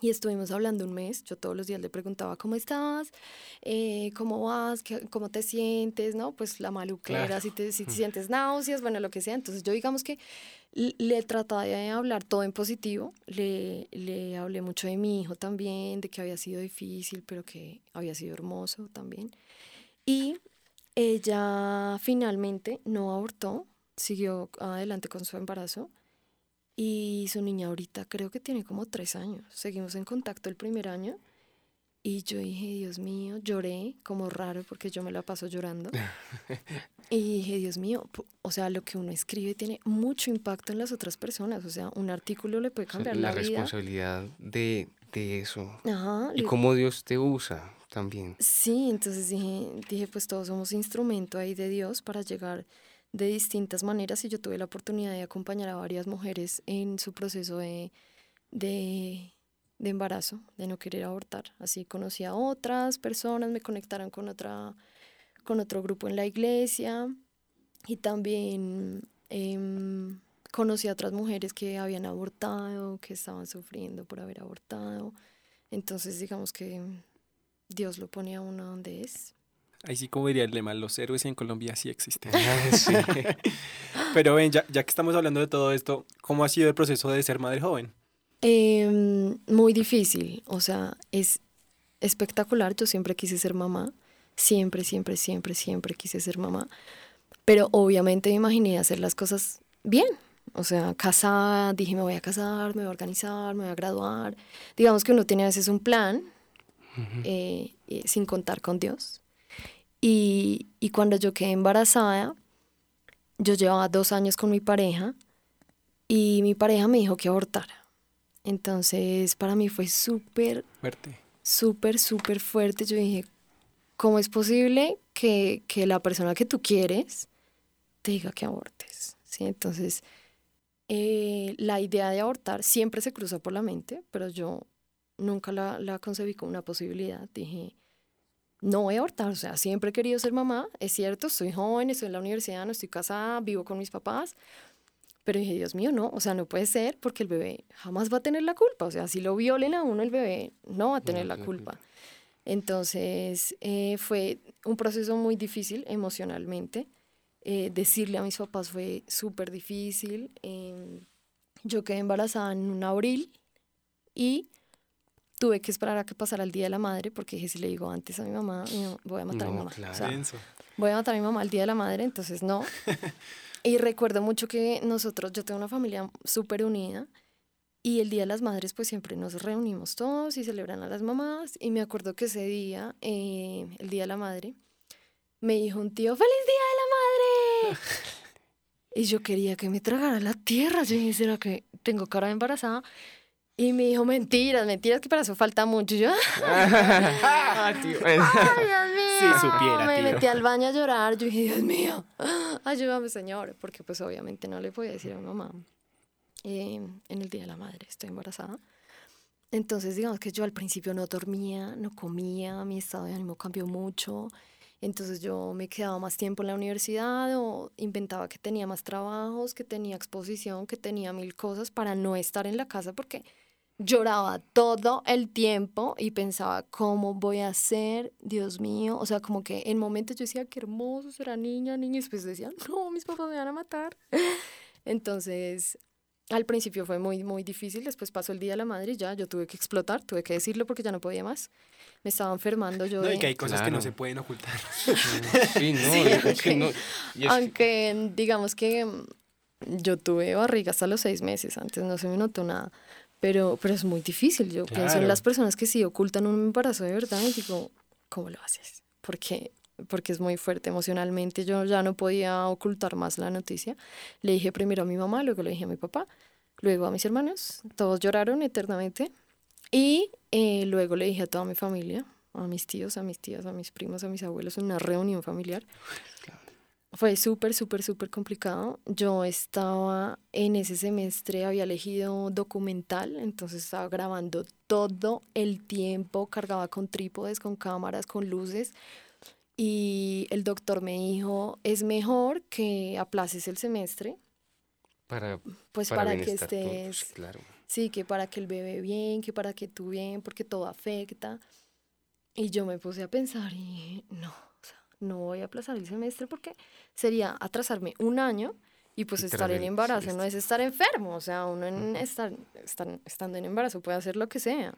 Speaker 3: Y estuvimos hablando un mes, yo todos los días le preguntaba, ¿cómo estás? Eh, ¿Cómo vas? ¿Qué- ¿Cómo te sientes? ¿No? Pues la maluquera,
Speaker 2: Claro.
Speaker 3: si, te, si te sientes náuseas, bueno, lo que sea. Entonces yo digamos que le trataba de hablar todo en positivo, le, le hablé mucho de mi hijo también, de que había sido difícil, pero que había sido hermoso también. Y ella finalmente no abortó, siguió adelante con su embarazo y su niña ahorita creo que tiene como tres años. Seguimos en contacto el primer año y yo dije, Dios mío, lloré como raro porque yo me la paso llorando. y dije, Dios mío, o sea, lo que uno escribe tiene mucho impacto en las otras personas. O sea, un artículo le puede
Speaker 2: O sea,
Speaker 3: cambiar
Speaker 2: la
Speaker 3: la, vida.
Speaker 2: responsabilidad de, de eso.
Speaker 3: Ajá,
Speaker 2: Y cómo Dios te usa también.
Speaker 3: Sí, entonces dije, dije, pues todos somos instrumento ahí de Dios para llegar de distintas maneras y yo tuve la oportunidad de acompañar a varias mujeres en su proceso de, de, embarazo, de no querer abortar. Así conocí a otras personas, me conectaron con, otra, con otro grupo en la iglesia y también em, conocí a otras mujeres que habían abortado, que estaban sufriendo por haber abortado. Entonces digamos que Dios lo pone a uno donde es.
Speaker 1: Ahí sí, como diría el lema, los héroes en Colombia sí existen. Pero ven, ya, ya que estamos hablando de todo esto, ¿cómo ha sido el proceso de ser madre joven?
Speaker 3: Em, muy difícil, o sea, es espectacular. Yo siempre quise ser mamá, siempre, siempre, siempre, siempre quise ser mamá. Pero obviamente me imaginé hacer las cosas bien. O sea, casada, dije me voy a casar, me voy a organizar, me voy a graduar. Digamos que uno tiene a veces un plan eh, sin contar con Dios. Y, y cuando yo quedé embarazada, yo llevaba dos años con mi pareja y mi pareja me dijo que abortara. Entonces, para mí fue súper
Speaker 1: Fuerte.
Speaker 3: súper, súper fuerte. Yo dije, ¿cómo es posible que, que la persona que tú quieres te diga que abortes? ¿Sí? Entonces, eh, la idea de abortar siempre se cruza por la mente, pero yo nunca la, la concebí como una posibilidad. Dije, no voy a abortar, o sea, siempre he querido ser mamá, es cierto, soy joven, estoy en la universidad, no estoy casada, vivo con mis papás, pero dije, Dios mío, no, o sea, no puede ser porque el bebé jamás va a tener la culpa, o sea, si lo violen a uno, el bebé no va a tener la culpa. Entonces, eh, fue un proceso muy difícil emocionalmente. Eh, decirle a mis papás fue súper difícil. Em, yo quedé embarazada en un abril y tuve que esperar a que pasara el Día de la Madre porque dije, si le digo antes a mi mamá, no, voy a matar a mi
Speaker 2: No,
Speaker 3: mamá. O
Speaker 2: claro.
Speaker 3: sea,
Speaker 1: Denso.
Speaker 3: voy a matar a mi mamá el Día de la Madre, entonces no. y recuerdo mucho que nosotros, yo tengo una familia súper unida y el Día de las Madres pues siempre nos reunimos todos y celebran a las mamás y me acuerdo que ese día, eh, el Día de la Madre, me dijo un tío, ¡Feliz Día de la Madre! y yo quería que me tragara la tierra, yo dije, ¿será que tengo cara de embarazada? Y me dijo, mentiras, mentiras, que para eso falta mucho. Y yo,
Speaker 2: Ah, tío.
Speaker 3: ¡ay, Dios mío!
Speaker 1: Si supiera,
Speaker 3: me
Speaker 1: tío.
Speaker 3: metí al baño a llorar. Yo dije, Dios mío, ayúdame, señor. Porque pues obviamente no le podía decir a mi mamá eh, en el Día de la Madre, estoy embarazada. Entonces, digamos que yo al principio no dormía, no comía, mi estado de ánimo cambió mucho. Entonces yo me quedaba más tiempo en la universidad o inventaba que tenía más trabajos, que tenía exposición, que tenía mil cosas para no estar en la casa porque lloraba todo el tiempo y pensaba, ¿cómo voy a hacer? Dios mío. O sea, como que en momentos yo decía, qué hermoso será niña, niña. Y después decía, no, mis papás me van a matar. Entonces, al principio fue muy, muy difícil. Después pasó el Día de la Madre y ya yo tuve que explotar, tuve que decirlo porque ya no podía más. Me estaba enfermando yo.
Speaker 1: No,
Speaker 3: de-
Speaker 1: y que hay cosas que no
Speaker 2: Claro.
Speaker 1: se pueden ocultar.
Speaker 2: Sí, no,
Speaker 3: Sí,
Speaker 2: es que no. y
Speaker 3: Aunque digamos que yo tuve barriga hasta los seis meses, antes no se me notó nada, pero, pero es muy difícil. Yo pienso en
Speaker 1: Claro.
Speaker 3: las personas que sí ocultan un embarazo de verdad y digo, ¿cómo lo haces? Porque, porque es muy fuerte emocionalmente. Yo ya no podía ocultar más la noticia. Le dije primero a mi mamá, luego le dije a mi papá, luego a mis hermanos. Todos lloraron eternamente. Y eh, luego le dije a toda mi familia, a mis tíos, a mis tías, a mis primos, a mis abuelos, en una reunión familiar. Fue súper, súper, súper complicado. Yo estaba en ese semestre, había elegido documental, entonces estaba grabando todo el tiempo, cargaba con trípodes, con cámaras, con luces. Y el doctor me dijo, es mejor que aplaces el semestre,
Speaker 2: para,
Speaker 3: pues
Speaker 2: para,
Speaker 3: para, que
Speaker 2: bienestar, pues,
Speaker 3: estés,
Speaker 2: claro.
Speaker 3: sí, que para que el bebé bien, que para que tú bien, porque todo afecta. Y yo me puse a pensar y no, no voy a aplazar el semestre porque sería atrasarme un año y pues
Speaker 2: Y
Speaker 3: estar en embarazo no es estar enfermo, o sea, uno en estar, estar- estando en embarazo puede hacer lo que sea.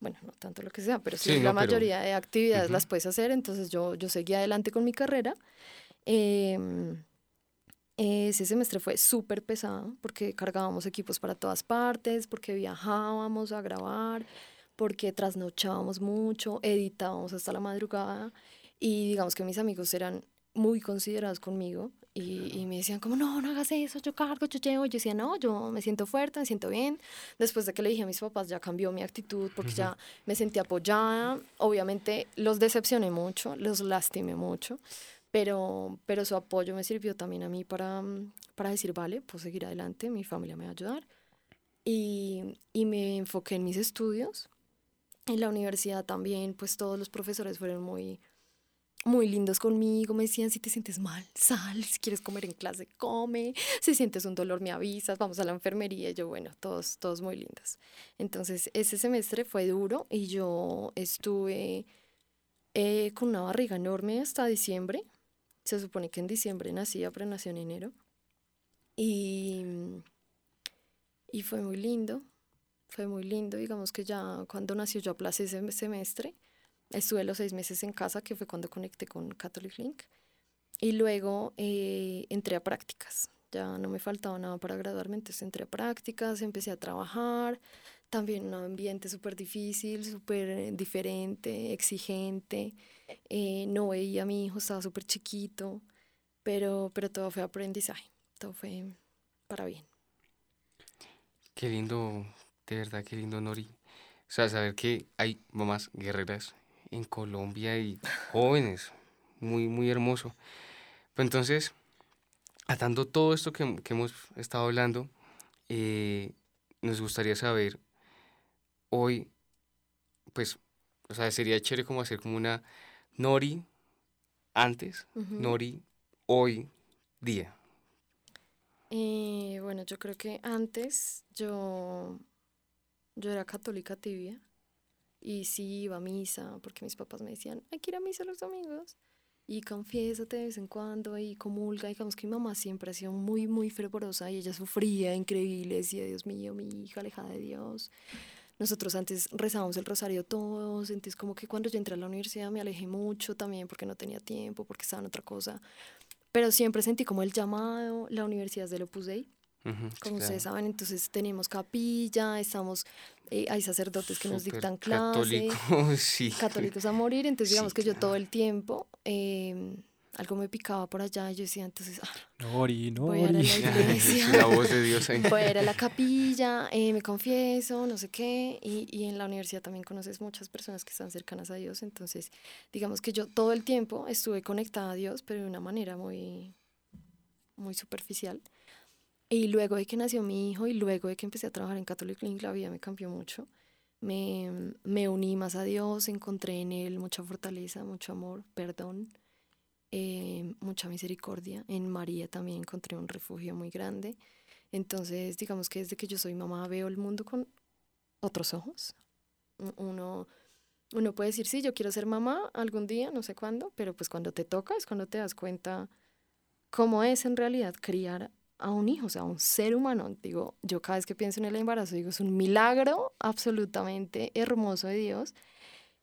Speaker 3: Bueno, no tanto lo que sea, pero sí,
Speaker 2: Sí,
Speaker 3: la
Speaker 2: pero-
Speaker 3: mayoría de actividades las puedes hacer, entonces yo, yo seguí adelante con mi carrera. Em, ese semestre fue súper pesado porque cargábamos equipos para todas partes, porque viajábamos a grabar, porque trasnochábamos mucho, editábamos hasta la madrugada y digamos que mis amigos eran muy considerados conmigo y, y me decían como, no, no hagas eso, yo cargo, yo llevo. Yo decía, no, yo me siento fuerte, me siento bien. Después de que le dije a mis papás ya cambió mi actitud porque ya me sentí apoyada. Obviamente los decepcioné mucho, los lastimé mucho, pero, pero su apoyo me sirvió también a mí para, para decir, vale, puedo seguir adelante, mi familia me va a ayudar. Y, y me enfoqué en mis estudios. En la universidad también, pues todos los profesores fueron muy, muy lindos conmigo. Me decían, si te sientes mal, sal. Si quieres comer en clase, come. Si sientes un dolor, me avisas. Vamos a la enfermería. Yo, bueno, todos, todos muy lindos. Entonces, ese semestre fue duro y yo estuve eh, con una barriga enorme hasta diciembre. Se supone que en diciembre nacía, pero nació en enero. Y, y fue muy lindo, fue muy lindo. Digamos que ya cuando nació yo aplacé ese semestre. Estuve los seis meses en casa, que fue cuando conecté con Catholic Link. Y luego eh, entré a prácticas. Ya no me faltaba nada para graduarme, entonces entré a prácticas, empecé a trabajar. También un ambiente súper difícil, súper diferente, exigente. Eh, no veía a mi hijo, estaba súper chiquito, pero, pero todo fue aprendizaje, todo fue para bien.
Speaker 2: Qué lindo, de verdad, qué lindo, Nori. O sea, saber que hay mamás guerreras en Colombia y jóvenes, muy, muy hermoso. Pues entonces, atando todo esto que, que hemos estado hablando, eh, nos gustaría saber hoy, pues, o sea, sería chévere como hacer como una Nori antes, Nori hoy día.
Speaker 3: Eh, bueno, yo creo que antes yo, yo era católica tibia y sí iba a misa porque mis papás me decían, hay que ir a misa los domingos y confiésate de vez en cuando y comulga. Digamos que mi mamá siempre ha sido muy, muy fervorosa y ella sufría increíble, decía, Dios mío, mi hija alejada de Dios. Nosotros antes rezábamos el rosario todos, entonces como que cuando yo entré a la universidad me alejé mucho también porque no tenía tiempo, porque estaba en otra cosa. Pero siempre sentí como el llamado, la universidad de Opus Dei, como ustedes saben, entonces tenemos capilla, estamos, eh, hay sacerdotes que nos dictan clases, católicos, sí. católicos a morir, entonces digamos que yo todo el tiempo, eh, algo me picaba por allá y yo decía entonces, ah,
Speaker 1: Nori,
Speaker 3: Nori. voy a la iglesia,
Speaker 2: la voz de Dios ahí.
Speaker 3: voy a ir a la capilla, eh, me confieso, no sé qué, y, y en la universidad también conoces muchas personas que están cercanas a Dios, entonces digamos que yo todo el tiempo estuve conectada a Dios, pero de una manera muy, muy superficial. Y luego de que nació mi hijo y luego de que empecé a trabajar en Catholic Link, la vida me cambió mucho. Me, me uní más a Dios, encontré en Él mucha fortaleza, mucho amor, perdón, eh, mucha misericordia. En María también encontré un refugio muy grande. Entonces, digamos que desde que yo soy mamá veo el mundo con otros ojos. Uno, uno puede decir, sí, yo quiero ser mamá algún día, no sé cuándo, pero pues cuando te toca es cuando te das cuenta cómo es en realidad criar a un hijo, o sea, a un ser humano. Digo, yo cada vez que pienso en el embarazo, digo, es un milagro absolutamente hermoso de Dios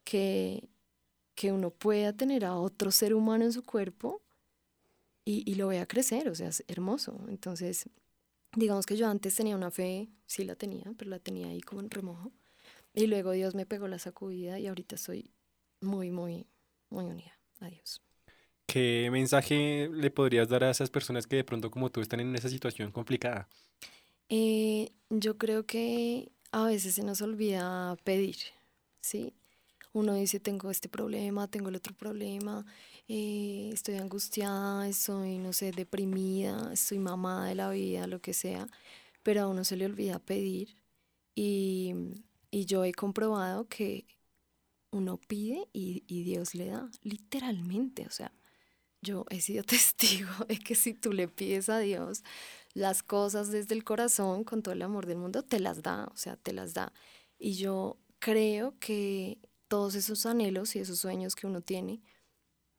Speaker 3: que, que uno pueda tener a otro ser humano en su cuerpo y, y lo vea crecer, o sea, es hermoso. Entonces, digamos que yo antes tenía una fe, sí la tenía, pero la tenía ahí como en remojo. Y luego Dios me pegó la sacudida y ahorita soy muy, muy, muy unida a Dios.
Speaker 1: ¿Qué mensaje le podrías dar a esas personas que de pronto como tú están en esa situación complicada?
Speaker 3: Eh, yo creo que a veces se nos olvida pedir, ¿sí? Uno dice, tengo este problema, tengo el otro problema, eh, estoy angustiada, estoy, no sé, deprimida, estoy mamada de la vida, lo que sea, pero a uno se le olvida pedir y, y yo he comprobado que uno pide y, y Dios le da, literalmente, o sea, yo he sido testigo de que si tú le pides a Dios las cosas desde el corazón, con todo el amor del mundo, te las da, o sea, te las da. Y yo creo que todos esos anhelos y esos sueños que uno tiene,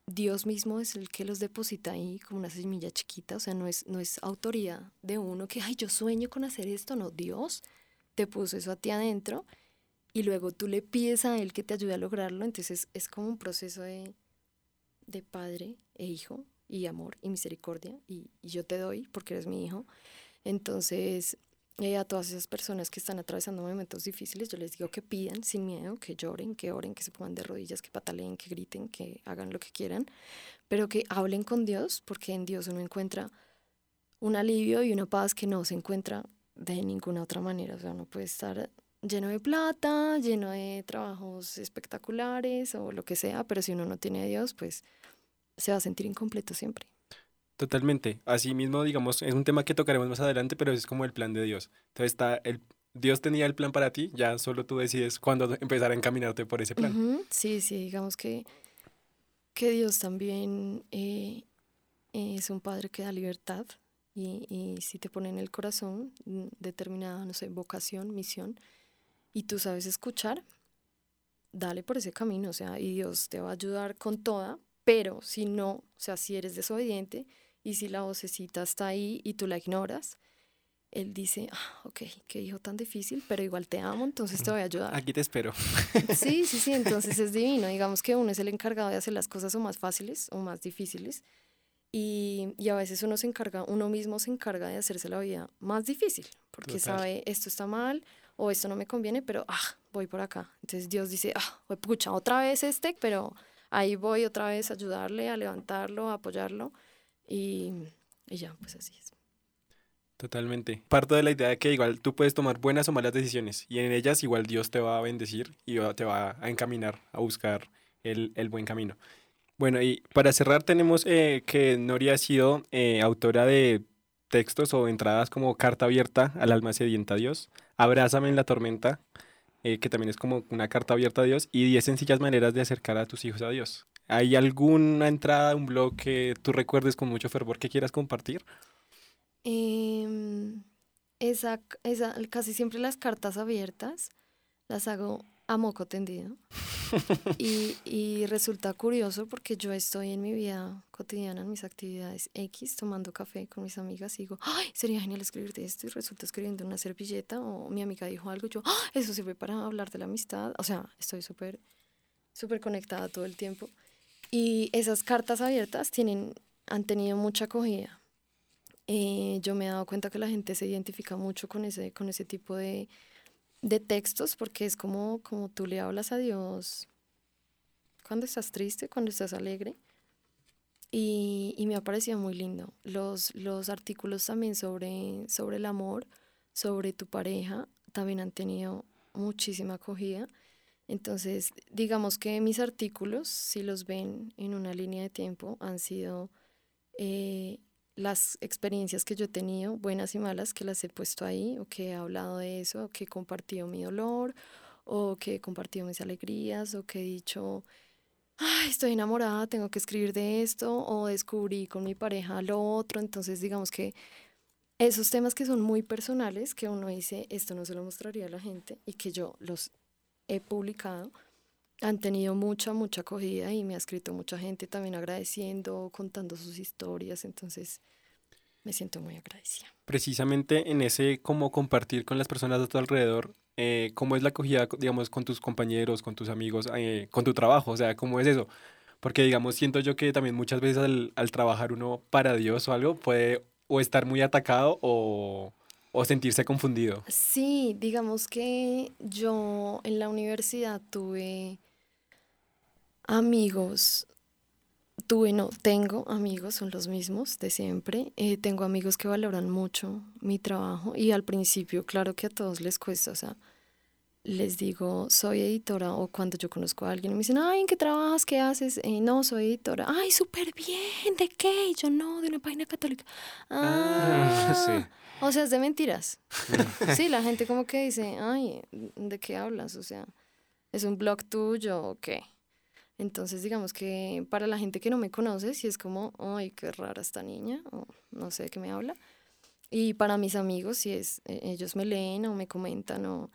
Speaker 3: Dios mismo es el que los deposita ahí como una semilla chiquita, o sea, no es, no es autoridad de uno que, ay, yo sueño con hacer esto, no, Dios te puso eso a ti adentro y luego tú le pides a Él que te ayude a lograrlo, entonces es como un proceso de, de padre e hijo y amor y misericordia y, yo te doy porque eres mi hijo. Entonces, eh, a todas esas personas que están atravesando momentos difíciles, yo les digo que pidan sin miedo, que lloren, que oren, que se pongan de rodillas, que pataleen, que griten, que hagan lo que quieran, pero que hablen con Dios porque en Dios uno encuentra un alivio y una paz que no se encuentra de ninguna otra manera. O sea, uno puede estar lleno de plata, lleno de trabajos espectaculares o lo que sea, pero si uno no tiene a Dios, pues se va a sentir incompleto siempre.
Speaker 1: Totalmente. Así mismo, digamos, es un tema que tocaremos más adelante, pero es como el plan de Dios. Entonces está el Dios tenía el plan para ti, ya solo tú decides cuándo empezar a encaminarte por ese plan.
Speaker 3: Sí, sí, digamos que, que Dios también eh, es un padre que da libertad y, y, si te pone en el corazón determinada, no sé, vocación, misión, y tú sabes escuchar, dale por ese camino, o sea, y Dios te va a ayudar con toda, pero si no, o sea, si eres desobediente y si la vocecita está ahí y tú la ignoras, él dice, ah, ok, qué hijo tan difícil, pero igual te amo, entonces te voy a ayudar.
Speaker 1: Aquí te espero.
Speaker 3: Sí, sí, sí, entonces es divino. Digamos que uno es el encargado de hacer las cosas o más fáciles o más difíciles. Y, y a veces uno se encarga, uno mismo se encarga de hacerse la vida más difícil, porque
Speaker 1: Total.
Speaker 3: sabe, esto está mal o esto no me conviene, pero ah, voy por acá. Entonces Dios dice, ah, pucha, otra vez este, pero ahí voy otra vez a ayudarle, a levantarlo, a apoyarlo. Y, y ya, pues así es.
Speaker 1: Totalmente. Parto de la idea de que igual tú puedes tomar buenas o malas decisiones y en ellas igual Dios te va a bendecir y te va a encaminar a buscar el, el buen camino. Bueno, y para cerrar tenemos eh, que Nori ha sido eh, autora de textos o entradas como Carta abierta al alma sedienta a Dios, Abrázame en la tormenta, eh, que también es como una carta abierta a Dios, y 10 sencillas maneras de acercar a tus hijos a Dios. ¿Hay alguna entrada, un blog que tú recuerdes con mucho fervor que quieras compartir?
Speaker 3: Esa, esa, casi siempre las cartas abiertas las hago a moco tendido. y, y resulta curioso porque yo estoy en mi vida cotidiana, en mis actividades X, tomando café con mis amigas y digo, ay, sería genial escribirte esto y resulta escribiendo una servilleta o mi amiga dijo algo y yo, "Ah, eso sirve para hablar de la amistad. O sea, estoy súper, súper conectada todo el tiempo. Y esas cartas abiertas tienen, han tenido mucha acogida. Eh, yo me he dado cuenta que la gente se identifica mucho con ese, con ese tipo de, de textos porque es como, como tú le hablas a Dios cuando estás triste, cuando estás alegre. Y, y me ha parecido muy lindo. Los, los artículos también sobre, sobre el amor, sobre tu pareja, también han tenido muchísima acogida. Entonces, digamos que mis artículos, si los ven en una línea de tiempo, han sido eh, las experiencias que yo he tenido, buenas y malas, que las he puesto ahí, o que he hablado de eso, o que he compartido mi dolor, o que he compartido mis alegrías, o que he dicho, Ay, estoy enamorada, tengo que escribir de esto, o descubrí con mi pareja lo otro. Entonces, digamos que esos temas que son muy personales, que uno dice, esto no se lo mostraría a la gente, y que yo los he publicado, han tenido mucha, mucha acogida y me ha escrito mucha gente también agradeciendo, contando sus historias. Entonces, me siento muy agradecida.
Speaker 1: precisamente en ese como compartir con las personas a tu alrededor, eh, cómo es la acogida, digamos, con tus compañeros, con tus amigos, eh, con tu trabajo, o sea, cómo es eso. Porque, digamos, siento yo que también muchas veces al, al trabajar uno para Dios o algo puede o estar muy atacado o, o sentirse confundido.
Speaker 3: Sí, digamos que yo en la universidad tuve amigos, tuve, no, tengo amigos, son los mismos de siempre. Eh, tengo amigos que valoran mucho mi trabajo y al principio, claro que a todos les cuesta, o sea, les digo, soy editora o cuando yo conozco a alguien y me dicen, ay, ¿en qué trabajas? ¿Qué haces? "Eh, no, soy editora. Ay, súper bien, ¿de qué? Y yo no, de una página católica.
Speaker 2: Ah,
Speaker 3: Ah,
Speaker 2: sí.
Speaker 3: o sea, es de mentiras. Sí, la gente como que dice, ay, ¿de qué hablas? O sea, ¿es un blog tuyo o qué? Entonces, digamos que para la gente que no me conoce, sí es como, ay, qué rara esta niña, o no sé de qué me habla. Y para mis amigos, si es, eh, ellos me leen o me comentan, o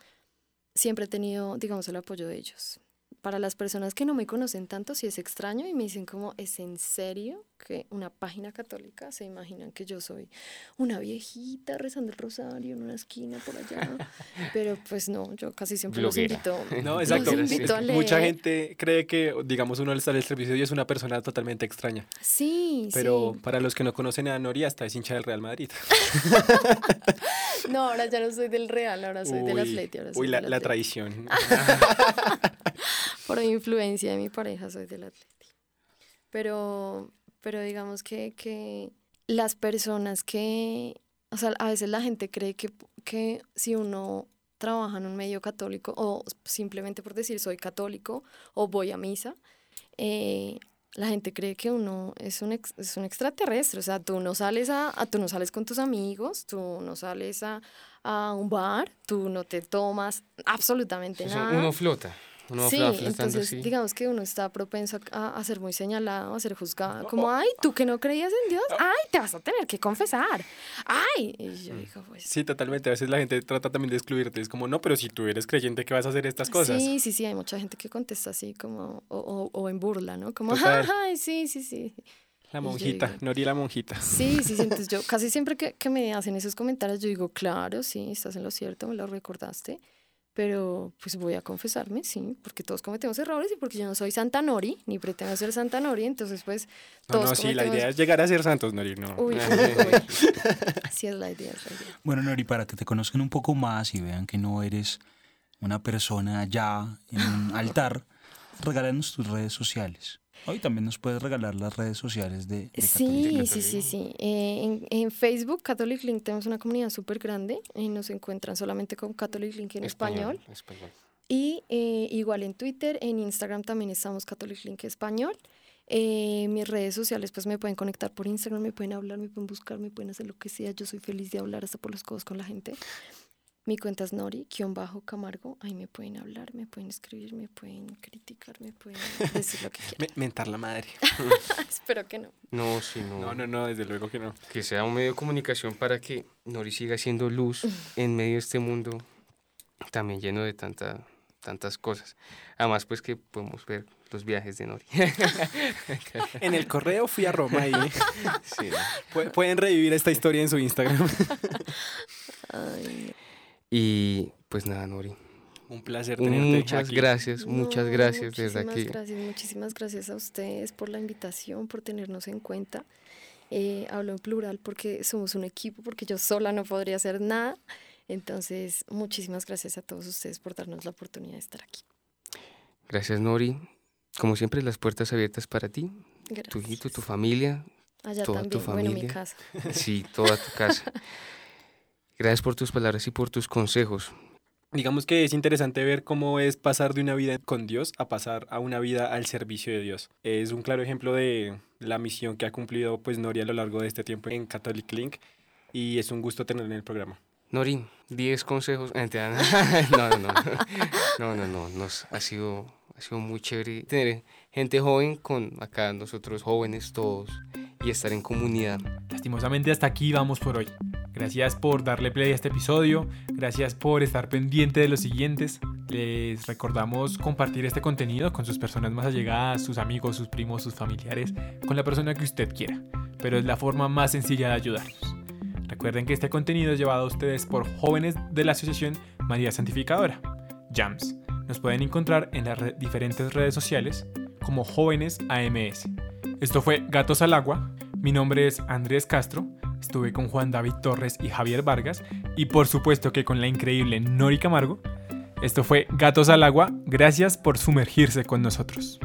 Speaker 3: siempre he tenido, digamos, el apoyo de ellos. Para las personas que no me conocen tanto, sí es extraño y me dicen como, ¿es en serio que una página católica se imaginan que yo soy una viejita rezando el rosario en una esquina por allá? Pero pues no, yo casi siempre los invito.
Speaker 1: No, exacto.
Speaker 3: invito a
Speaker 1: Mucha gente cree que, digamos, uno al estar en el servicio y es una persona totalmente extraña.
Speaker 3: Sí,
Speaker 1: Pero
Speaker 3: sí.
Speaker 1: para los que no conocen a Nori, hasta es hincha del Real Madrid.
Speaker 3: No, ahora ya no soy del Real, ahora soy del
Speaker 1: Uy,
Speaker 3: Atleti. Ahora soy
Speaker 1: Uy, la,
Speaker 3: del
Speaker 1: la
Speaker 3: Atleti.
Speaker 1: traición.
Speaker 3: Por influencia de mi pareja soy del Atleti. Pero, pero digamos que, que las personas que, o sea, a veces la gente cree que, que si uno trabaja en un medio católico o simplemente por decir soy católico o voy a misa, eh, la gente cree que uno es un, ex- es un extraterrestre. O sea, tú no sales a, a- tú no sales con tus amigos, tú no sales a, a un bar, tú no te tomas absolutamente
Speaker 2: Eso,
Speaker 3: nada.
Speaker 2: uno flota. Uno
Speaker 3: Sí, entonces digamos que uno está propenso a, a ser muy señalado, a ser juzgado, como, ay, tú que no creías en Dios, ay, te vas a tener que confesar, ay, y yo digo, pues...
Speaker 1: Sí, totalmente. A veces la gente trata también de excluirte. Es como, no, pero si tú eres creyente, ¿qué vas a hacer estas cosas?
Speaker 3: Sí, sí, sí, hay mucha gente que contesta así como, o, o- o en burla, ¿no? Como,
Speaker 1: Total.
Speaker 3: ay, sí, sí, sí.
Speaker 1: La monjita,
Speaker 3: digo-
Speaker 1: Nori la monjita.
Speaker 3: Sí, sí, sí, entonces yo casi siempre que, que me hacen esos comentarios, yo digo, claro, sí, estás en lo cierto, me lo recordaste, pero pues voy a confesarme, sí, porque todos cometemos errores y porque yo no soy Santa Nori, ni pretendo ser Santa Nori, entonces pues
Speaker 1: No,
Speaker 3: todos
Speaker 1: no, sí, la idea es llegar a ser santos, Nori, no.
Speaker 3: Uy, uy,
Speaker 2: sí.
Speaker 3: uy. Así es la idea, es la idea.
Speaker 4: Bueno, Nori, para que te conozcan un poco más y vean que no eres una persona allá en un altar, regálanos tus redes sociales. Hoy también nos puedes regalar las redes sociales de, de
Speaker 3: Sí, sí, sí, sí. Eh, en, en Facebook, Catholic Link, tenemos una comunidad súper grande y nos encuentran solamente con Catholic Link en español.
Speaker 2: español.
Speaker 3: Y eh, igual en Twitter, en Instagram también estamos Catholic Link Español. Eh, mis redes sociales pues me pueden conectar por Instagram, me pueden hablar, me pueden buscar, me pueden hacer lo que sea. Yo soy feliz de hablar hasta por los codos con la gente. Mi cuenta es Nori, guion bajo Camargo. Ahí me pueden hablar, me pueden escribir, me pueden criticar, me pueden decir lo que quieran.
Speaker 1: Me- mentar la madre.
Speaker 3: Espero que no.
Speaker 2: No, sí, no.
Speaker 1: No, no, no, desde luego que no.
Speaker 2: Que sea un medio de comunicación para que Nori siga siendo luz en medio de este mundo también lleno de tanta, tantas cosas. Además, pues que podemos ver los viajes de Nori.
Speaker 1: En el correo fui a Roma y
Speaker 2: Sí.
Speaker 1: pu- pueden revivir esta historia en su Instagram.
Speaker 3: Ay, no.
Speaker 2: Y pues nada, Nori.
Speaker 1: Un placer tenerte
Speaker 2: Muchas
Speaker 1: aquí.
Speaker 2: gracias, muchas
Speaker 3: No,
Speaker 2: gracias, de verdad
Speaker 3: muchísimas
Speaker 2: que
Speaker 3: gracias, muchísimas gracias a ustedes por la invitación, por tenernos en cuenta. Eh, hablo en plural porque somos un equipo, porque yo sola no podría hacer nada. Entonces, muchísimas gracias a todos ustedes por darnos la oportunidad de estar aquí.
Speaker 2: gracias Nori. Como siempre, las puertas abiertas para ti, tu
Speaker 3: Gracias.
Speaker 2: hijito, tu familia,
Speaker 3: Allá
Speaker 2: toda tu
Speaker 3: también, bueno, mi
Speaker 2: familia.
Speaker 3: casa.
Speaker 2: sí, toda tu casa. Gracias por tus palabras y por tus consejos.
Speaker 1: Digamos que es interesante ver cómo es pasar de una vida con Dios a pasar a una vida al servicio de Dios. Es un claro ejemplo de la misión que ha cumplido pues Nori a lo largo de este tiempo en Catholic Link y es un gusto tenerla en el programa.
Speaker 2: Nori, 10 consejos. No, no, no. No, no, no. Nos ha sido, ha sido muy chévere tener gente joven con acá nosotros jóvenes todos y estar en comunidad.
Speaker 1: Lastimosamente hasta aquí vamos por hoy. Gracias por darle play a este episodio, gracias por estar pendiente de los siguientes. Les recordamos compartir este contenido con sus personas más allegadas, sus amigos, sus primos, sus familiares, con la persona que usted quiera, pero es la forma más sencilla de ayudarnos. Recuerden que este contenido es llevado a ustedes por jóvenes de la Asociación María Santificadora, JAMS. Nos pueden encontrar en las re- diferentes redes sociales como Jóvenes AMS. Esto fue Gatos al Agua. Mi nombre es Andrés Castro. Estuve con Juan David Torres y Javier Vargas. Y por supuesto que con la increíble Nori Camargo. Esto fue Gatos al Agua. Gracias por sumergirse con nosotros.